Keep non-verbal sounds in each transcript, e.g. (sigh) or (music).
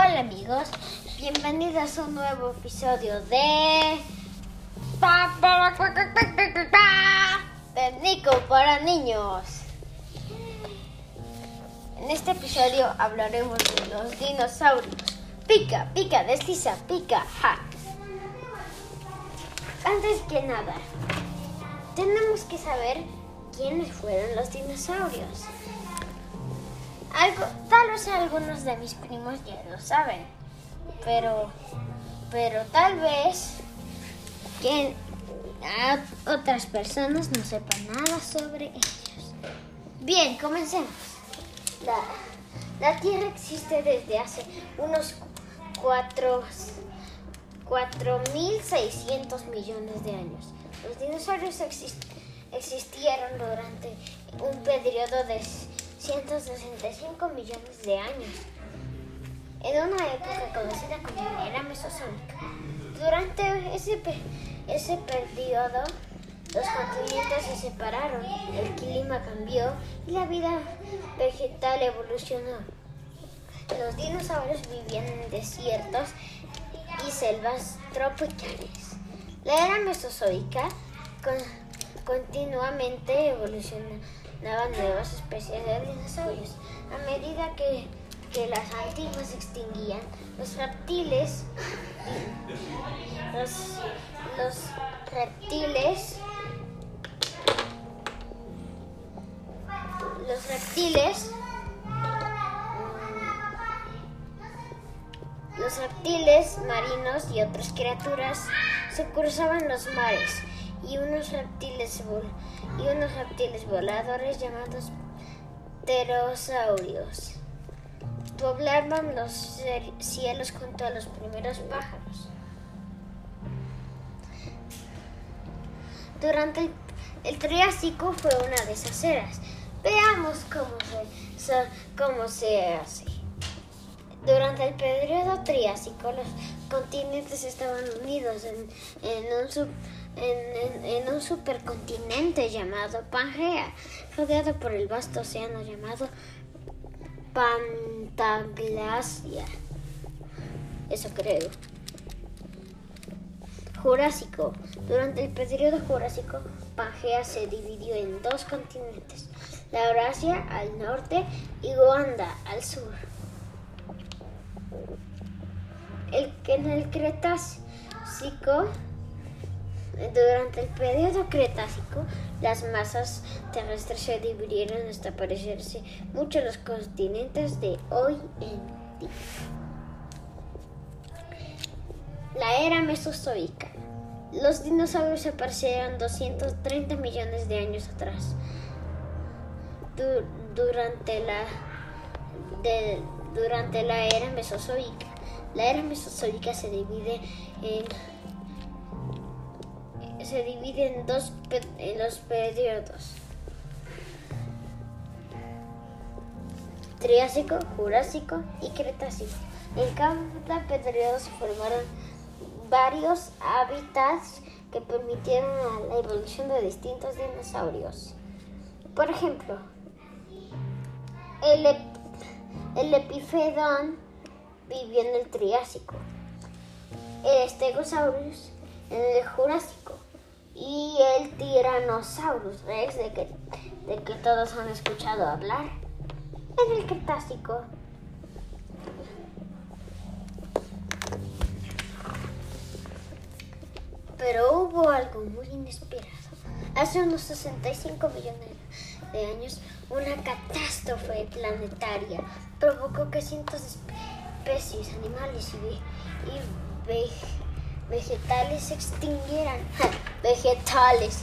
Hola amigos, bienvenidos a un nuevo episodio de de Nico para niños. En este episodio hablaremos de los dinosaurios. Pica, pica, desliza, pica, hack. Antes que nada, tenemos que saber quiénes fueron los dinosaurios. Algunos de mis primos ya lo saben, pero, pero tal vez que otras personas no sepan nada sobre ellos. Bien, comencemos. La, la Tierra existe desde hace unos 4.600 millones de años. Los dinosaurios existieron durante un periodo de 165 millones de años, en una época conocida como la era mesozoica. Durante ese, ese periodo, los continentes se separaron, el clima cambió y la vida vegetal evolucionó. Los dinosaurios vivían en desiertos y selvas tropicales. La era mesozoica continuamente evolucionó nuevas especies de dinosaurios. A medida que, las antiguas se extinguían, los reptiles, los reptiles, los reptiles, los reptiles marinos y otras criaturas se cruzaban los mares y unos reptiles, y unos reptiles voladores llamados pterosaurios poblaban los cielos junto a los primeros pájaros. Durante el, Triásico fue una de esas eras. Veamos cómo se, cómo se hace. Durante el periodo Triásico los continentes estaban unidos en, en un sub, en, un supercontinente llamado Pangea, rodeado por el vasto océano llamado Pantaglacia. Eso creo. Jurásico. Durante el periodo Jurásico, Pangea se dividió en dos continentes, la Eurasia al norte y Goanda al sur. El, en el Cretácico durante el periodo Cretácico, las masas terrestres se dividieron hasta parecerse mucho a los continentes de hoy en día. La era Mesozoica. Los dinosaurios aparecieron 230 millones de años atrás. durante, la, durante la era Mesozoica. La era Mesozoica se divide en se divide en dos en los periodos. Triásico, Jurásico y Cretácico. En cada periodo se formaron varios hábitats que permitieron la evolución de distintos dinosaurios. Por ejemplo, el, el epifedón vivió en el Triásico, el Stegosaurus en el Jurásico y el Tyrannosaurus Rex, de que, de que todos han escuchado hablar, en el Cretácico. Pero hubo algo muy inesperado. Hace unos 65 millones de años, una catástrofe planetaria provocó que cientos de especies, animales y, y vegetales se extinguieran. (laughs) vegetales.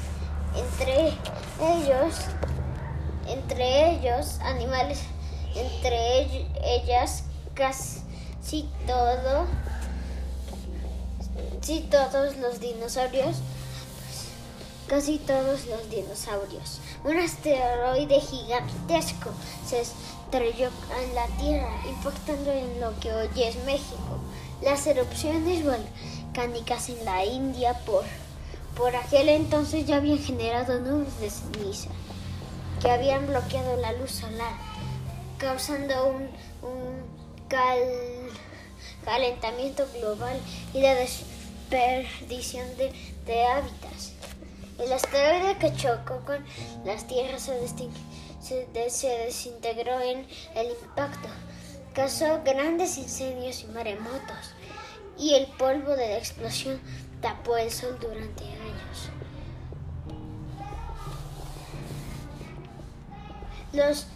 Entre ellos, entre ellos, animales, entre ellas casi todo, casi todos los dinosaurios, casi todos los dinosaurios. Un asteroide gigantesco se estrelló en la Tierra, impactando en lo que hoy es México. Las erupciones volcánicas en la India por por aquel entonces ya habían generado nubes de ceniza que habían bloqueado la luz solar, causando un, calentamiento global y la desperdición de, de hábitats. El asteroide que chocó con las tierras se, se, se desintegró en el impacto, causó grandes incendios y maremotos, y el polvo de la explosión tapó el sol durante años. Los,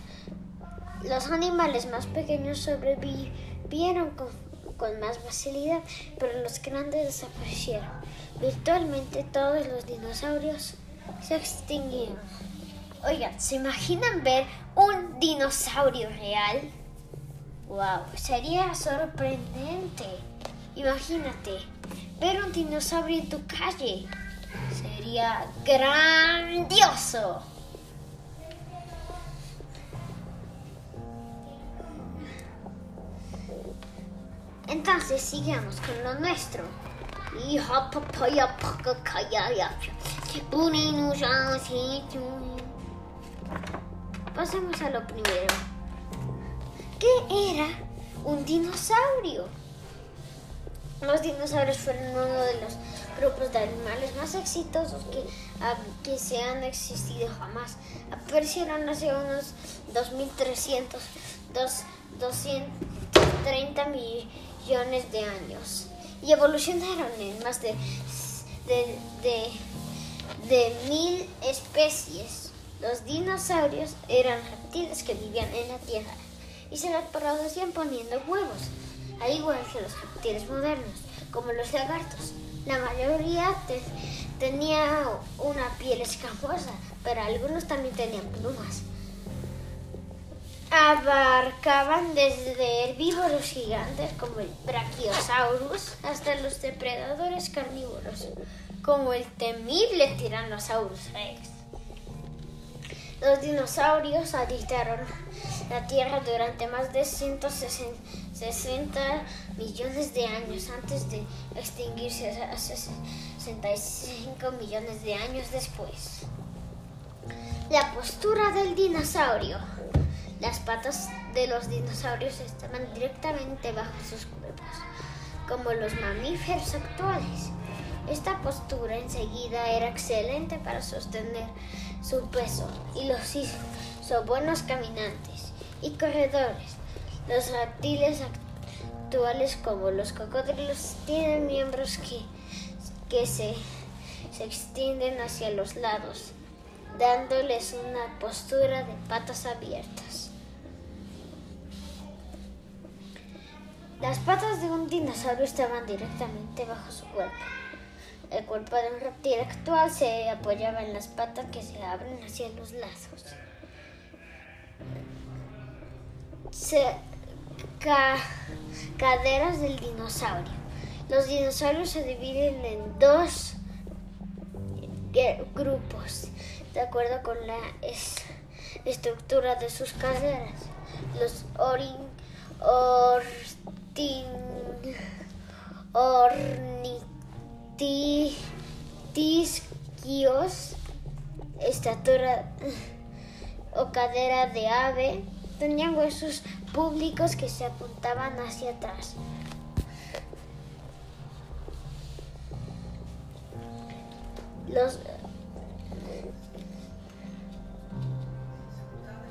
los animales más pequeños sobrevivieron con, con más facilidad, pero los grandes desaparecieron. Virtualmente todos los dinosaurios se extinguieron. Oigan, ¿se imaginan ver un dinosaurio real? ¡Wow! Sería sorprendente. Imagínate, ver un dinosaurio en tu calle. Sería grandioso. Entonces sigamos con lo nuestro. Pasemos a lo primero. ¿Qué era un dinosaurio? Los dinosaurios fueron uno de los grupos de animales más exitosos que, que se han existido jamás. Aparecieron hace unos 2300, 230 millones de años y evolucionaron en más de, de, de, mil especies. Los dinosaurios eran reptiles que vivían en la Tierra y se reproducían poniendo huevos, al igual que los reptiles modernos, como los lagartos. La mayoría tenía una piel escamosa, pero algunos también tenían plumas abarcaban desde herbívoros gigantes como el Brachiosaurus hasta los depredadores carnívoros como el temible Tyrannosaurus rex. Los dinosaurios habitaron la Tierra durante más de 160 millones de años antes de extinguirse hace 65 millones de años después. La postura del dinosaurio. Las patas de los dinosaurios estaban directamente bajo sus cuerpos, como los mamíferos actuales. Esta postura enseguida era excelente para sostener su peso y los hizo buenos caminantes y corredores. Los reptiles actuales como los cocodrilos tienen miembros que, que se, se extienden hacia los lados, dándoles una postura de patas abiertas. Las patas de un dinosaurio estaban directamente bajo su cuerpo. El cuerpo de un reptil actual se apoyaba en las patas que se abren hacia los lazos. caderas del dinosaurio. Los dinosaurios se dividen en dos grupos, de acuerdo con la estructura de sus caderas. Los orin, ornitisquios, estatura o cadera de ave, tenían huesos públicos que se apuntaban hacia atrás. Los,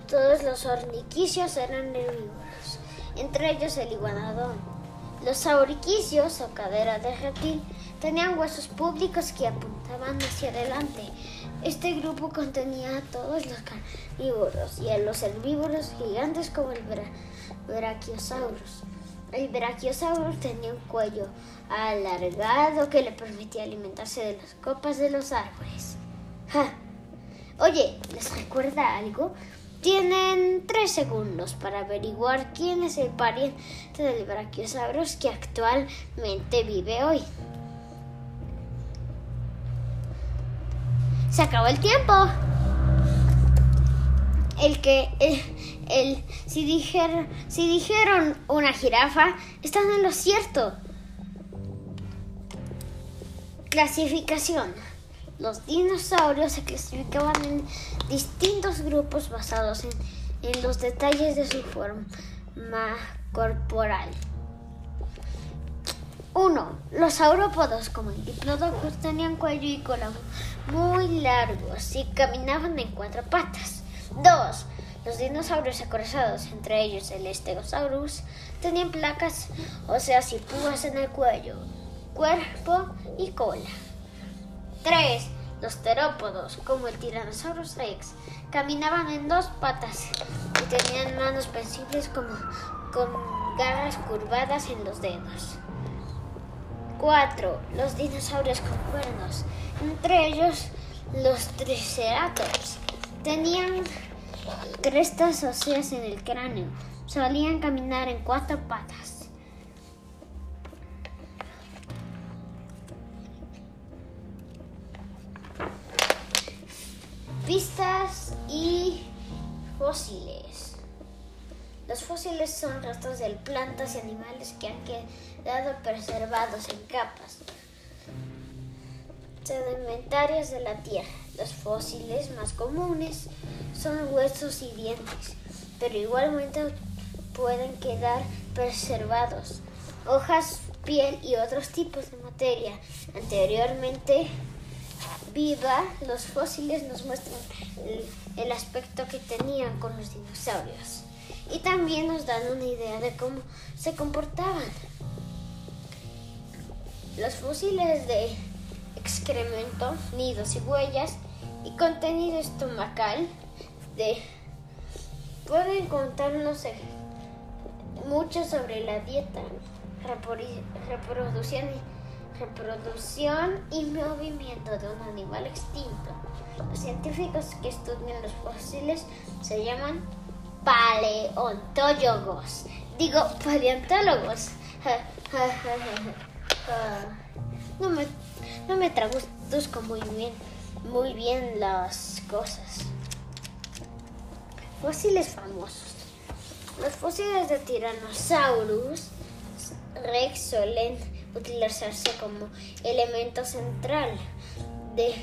todos los orniquicios eran herbívoros entre ellos el iguanodón. Los sauriquicios o cadera de reptil tenían huesos públicos que apuntaban hacia adelante. Este grupo contenía a todos los carnívoros y a los herbívoros gigantes como el Brachiosaurus. El Brachiosaurus tenía un cuello alargado que le permitía alimentarse de las copas de los árboles. Oye, ¿les recuerda algo? Tienen tres segundos para averiguar quién es el pariente del Brachiosaurus que actualmente vive hoy. Se acabó el tiempo. El que, el, si, dijeron, si dijeron una jirafa, están en lo cierto. Clasificación. Los dinosaurios se clasificaban en distintos grupos basados en, los detalles de su forma corporal. 1. Los saurópodos, como el diplodocus, tenían cuello y cola muy largos y caminaban en cuatro patas. 2. Los dinosaurios acorazados, entre ellos el Stegosaurus, tenían placas óseas y púas en el cuello, cuerpo y cola. 3. Los terópodos, como el Tyrannosaurus rex, caminaban en dos patas y tenían manos pensibles como con garras curvadas en los dedos. 4. Los dinosaurios con cuernos, entre ellos los triceratops, tenían crestas óseas en el cráneo, solían caminar en cuatro patas. Pistas y fósiles. Los fósiles son restos de plantas y animales que han quedado preservados en capas sedimentarias de la Tierra. Los fósiles más comunes son huesos y dientes, pero igualmente pueden quedar preservados hojas, piel y otros tipos de materia anteriormente viva. Los fósiles nos muestran el, aspecto que tenían con los dinosaurios y también nos dan una idea de cómo se comportaban. Los fósiles de excremento, nidos y huellas y contenido estomacal de pueden contarnos mucho sobre la dieta, reproducción y, reproducción y movimiento de un animal extinto. Los científicos que estudian los fósiles se llaman paleontólogos. Digo, paleontólogos. (laughs) no me, no me traduzco muy bien, muy bien las cosas. Fósiles famosos. Los fósiles de Tyrannosaurus rex suelen utilizarse como elemento central de,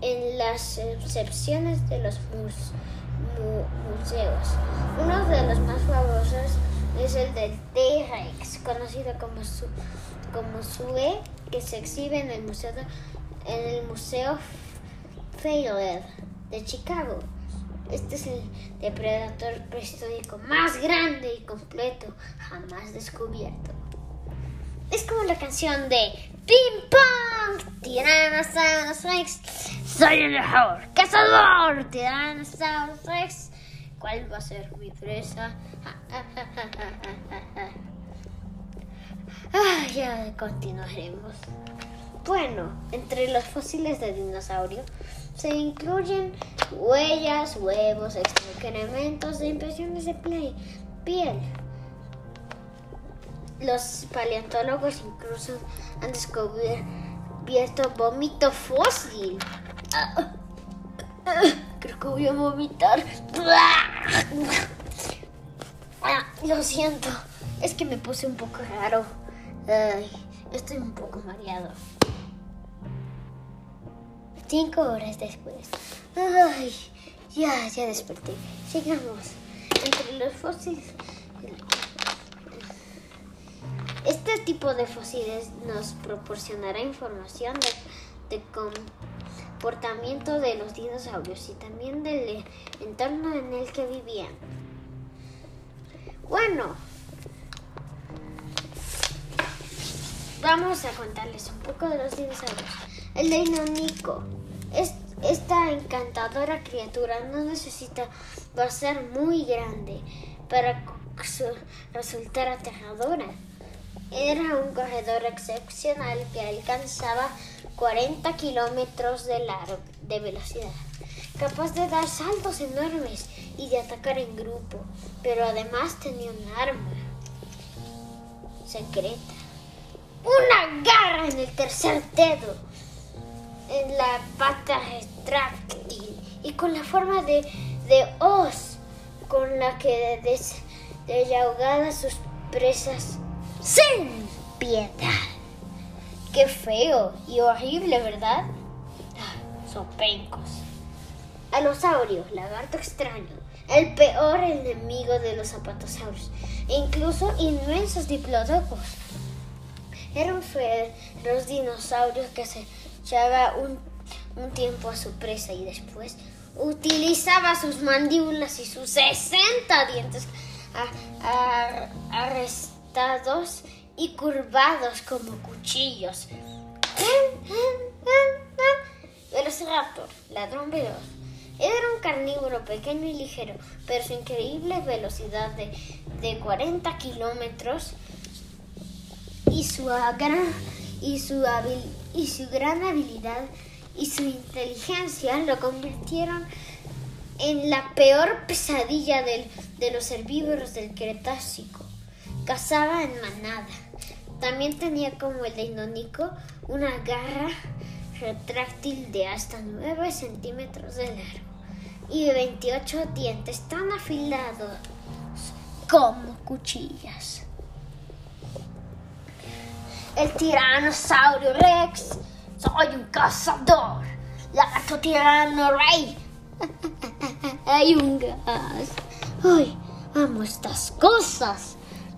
en las excepciones de los museos. Uno de los más famosos es el del T-Rex, conocido como, su, como Sue, que se exhibe en el Museo, en el museo de Chicago. Este es el depredador prehistórico más grande y completo jamás descubierto. Es como la canción de Ping Pong, Tyrannosaurus Rex. Soy el mejor cazador, Tyrannosaurus Rex. ¿Cuál va a ser mi presa? (laughs) Ah, ya continuaremos. Bueno, entre los fósiles de dinosaurio se incluyen huellas, huevos, excrementos de impresiones de piel, los paleontólogos incluso han descubierto vómito fósil. creo que voy a vomitar. lo siento, es que me puse un poco raro. estoy un poco mareado. Cinco horas después. Ay, ya, ya desperté. Sigamos. Entre los fósiles este tipo de fósiles nos proporcionará información de, comportamiento de los dinosaurios y también del entorno en el que vivían. Bueno, vamos a contarles un poco de los dinosaurios. El Dinonico. esta encantadora criatura no necesita ser muy grande para resultar aterradora. Era un corredor excepcional que alcanzaba 40 kilómetros de, de velocidad, capaz de dar saltos enormes y de atacar en grupo, pero además tenía un arma secreta. Una garra en el tercer dedo, en la pata retráctil y con la forma de, de hoz con la que desahogaba sus presas sin piedad. Qué feo y horrible, ¿verdad? Ah, son pencos. Lagarto extraño, el peor enemigo de los zapatosaurios, e incluso inmensos diplodocus. Eran los dinosaurios que se echaba un, un tiempo a su presa y después utilizaba sus mandíbulas y sus 60 dientes y curvados como cuchillos. Velociraptor, ladrón veloz. Era un carnívoro pequeño y ligero, pero su increíble velocidad de, de 40 kilómetros y su, gran, y su gran habilidad y su inteligencia lo convirtieron en la peor pesadilla de los herbívoros del Cretácico. Cazaba en manada. También tenía como el Indonico una garra retráctil de hasta 9 centímetros de largo y 28 dientes tan afilados como cuchillas. El tiranosaurio Rex. Soy un cazador. Lagarto tirano rey. (laughs) Hay un gas. Ay, amo estas cosas.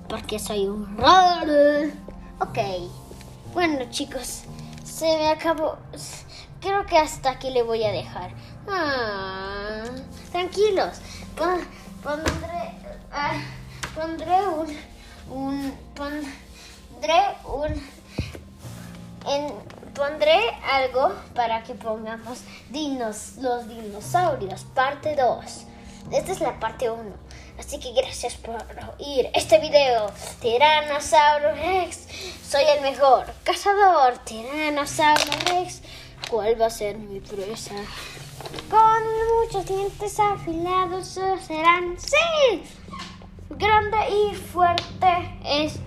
Porque soy un raro. Ok. Bueno, chicos, se me acabó. Creo que hasta aquí le voy a dejar. Ah, tranquilos. Pondré, ah, pondré un, un pondré un en, pondré algo para que pongamos dinos, los dinosaurios, parte 2. Esta es la parte 1. Así que gracias por oír este video. Tiranosaurio Rex. Soy el mejor cazador. Tiranosaurio Rex. ¿Cuál va a ser mi presa? Con muchos dientes afilados serán. ¡Sí! Grande y fuerte es.